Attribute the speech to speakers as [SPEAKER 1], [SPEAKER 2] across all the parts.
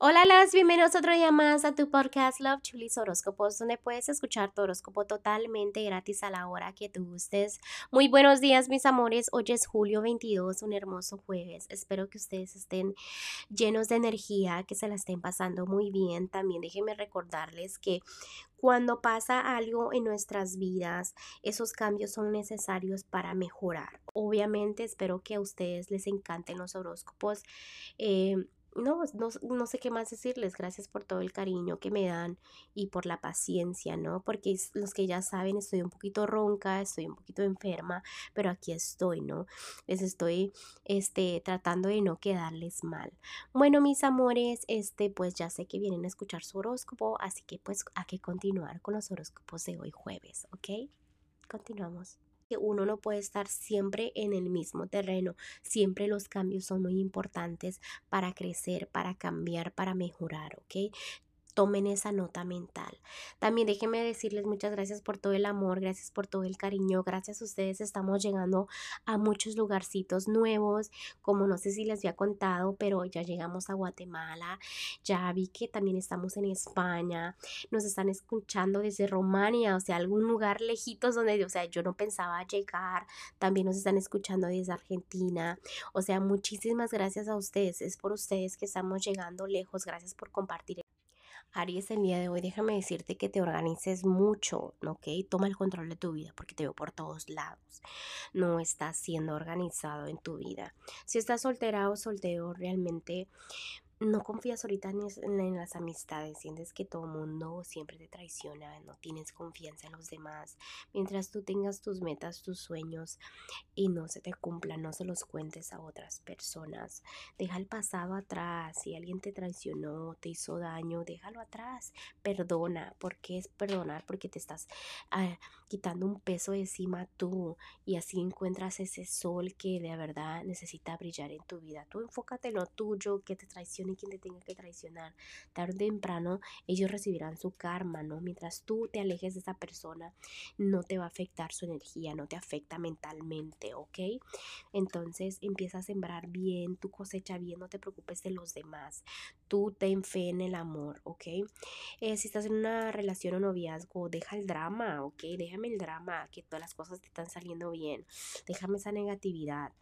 [SPEAKER 1] Hola, las bienvenidos otro día más a tu podcast Love Chulis Horóscopos, donde puedes escuchar tu horóscopo totalmente gratis a la hora que tú gustes. Muy buenos días, mis amores. Hoy es julio 22, un hermoso jueves. Espero que ustedes estén llenos de energía, que se la estén pasando muy bien. También déjenme recordarles que cuando pasa algo en nuestras vidas, esos cambios son necesarios para mejorar. Obviamente, espero que a ustedes les encanten los horóscopos. Eh, no, no, no, sé qué más decirles. Gracias por todo el cariño que me dan y por la paciencia, ¿no? Porque los que ya saben, estoy un poquito ronca, estoy un poquito enferma, pero aquí estoy, ¿no? Les estoy este, tratando de no quedarles mal. Bueno, mis amores, este, pues ya sé que vienen a escuchar su horóscopo, así que pues hay que continuar con los horóscopos de hoy jueves, ¿ok? Continuamos que uno no puede estar siempre en el mismo terreno. Siempre los cambios son muy importantes para crecer, para cambiar, para mejorar, ¿ok? Tomen esa nota mental. También déjenme decirles muchas gracias por todo el amor, gracias por todo el cariño, gracias a ustedes estamos llegando a muchos lugarcitos nuevos, como no sé si les había contado, pero ya llegamos a Guatemala, ya vi que también estamos en España, nos están escuchando desde Romania, o sea, algún lugar lejitos donde, o sea, yo no pensaba llegar, también nos están escuchando desde Argentina, o sea, muchísimas gracias a ustedes, es por ustedes que estamos llegando lejos, gracias por compartir. Aries, el día de hoy déjame decirte que te organices mucho, ¿ok? Toma el control de tu vida porque te veo por todos lados. No estás siendo organizado en tu vida. Si estás soltera o soltero, realmente no confías ahorita en, las amistades, sientes que todo mundo siempre te traiciona, no tienes confianza en los demás. Mientras tú tengas tus metas, tus sueños y no se te cumplan, no se los cuentes a otras personas. Deja el pasado atrás. Si alguien te traicionó, te hizo daño, déjalo atrás. Perdona. ¿Por qué es perdonar? Porque te estás ah, quitando un peso de encima tú y así encuentras ese sol que de verdad necesita brillar en tu vida. Tú enfócate en lo tuyo, que te traiciona y quien te tenga que traicionar. Tarde o temprano ellos recibirán su karma, ¿no? Mientras tú te alejes de esa persona, no te va a afectar su energía, no te afecta mentalmente, ¿ok? Entonces empieza a sembrar bien, tu cosecha bien, no te preocupes de los demás. Tú ten fe en el amor, ¿ok? Eh, si estás en una relación o noviazgo, deja el drama, ¿ok? Déjame el drama, que todas las cosas te están saliendo bien. Déjame esa negatividad.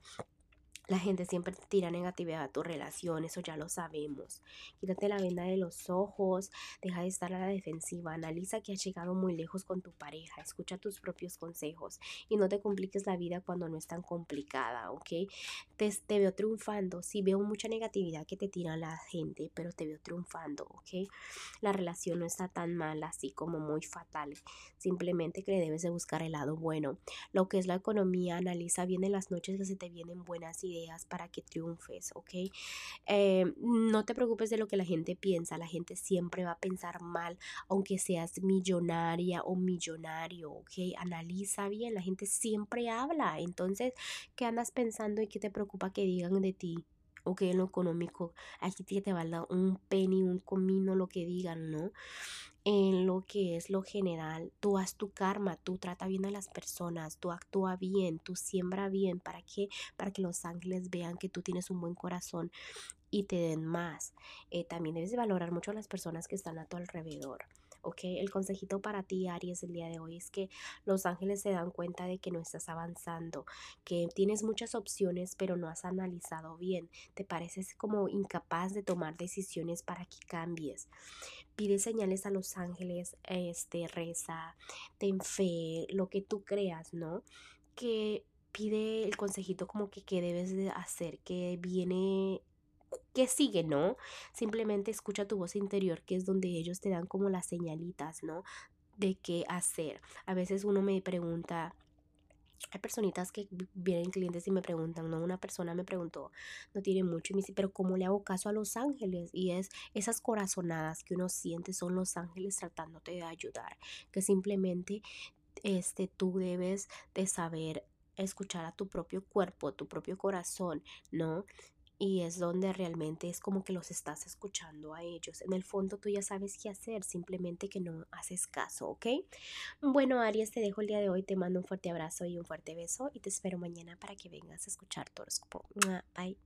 [SPEAKER 1] La gente siempre te tira negatividad a tu relación, eso ya lo sabemos. Quítate la venda de los ojos, deja de estar a la defensiva, analiza que has llegado muy lejos con tu pareja, escucha tus propios consejos y no te compliques la vida cuando no es tan complicada, ¿ok? Te, te veo triunfando, sí veo mucha negatividad que te tira la gente, pero te veo triunfando, ¿ok? La relación no está tan mal así como muy fatal, simplemente que debes de buscar el lado bueno. Lo que es la economía, analiza bien en las noches que se te vienen buenas ideas para que triunfes, ¿ok? Eh, no te preocupes de lo que la gente piensa, la gente siempre va a pensar mal, aunque seas millonaria o millonario, ¿ok? Analiza bien, la gente siempre habla, entonces, ¿qué andas pensando y qué te preocupa que digan de ti? o en lo económico aquí te dar un penny, un comino, lo que digan, ¿no? En lo que es lo general, tú haz tu karma, tú trata bien a las personas, tú actúa bien, tú siembra bien, ¿para qué? Para que los ángeles vean que tú tienes un buen corazón y te den más. Eh, también debes de valorar mucho a las personas que están a tu alrededor. ¿Ok? El consejito para ti, Aries, el día de hoy es que los ángeles se dan cuenta de que no estás avanzando, que tienes muchas opciones, pero no has analizado bien. Te pareces como incapaz de tomar decisiones para que cambies. Pide señales a los ángeles, este, reza, ten fe, lo que tú creas, ¿no? Que pide el consejito como que qué debes de hacer, que viene que sigue, ¿no? Simplemente escucha tu voz interior, que es donde ellos te dan como las señalitas, ¿no? De qué hacer. A veces uno me pregunta, hay personitas que vienen clientes y me preguntan, ¿no? Una persona me preguntó, no tiene mucho, y me dice, pero ¿cómo le hago caso a los ángeles? Y es esas corazonadas que uno siente son los ángeles tratándote de ayudar, que simplemente este, tú debes de saber escuchar a tu propio cuerpo, tu propio corazón, ¿no? Y es donde realmente es como que los estás escuchando a ellos. En el fondo tú ya sabes qué hacer, simplemente que no haces caso, ¿ok? Bueno, Aries, te dejo el día de hoy, te mando un fuerte abrazo y un fuerte beso y te espero mañana para que vengas a escuchar tu. Bye.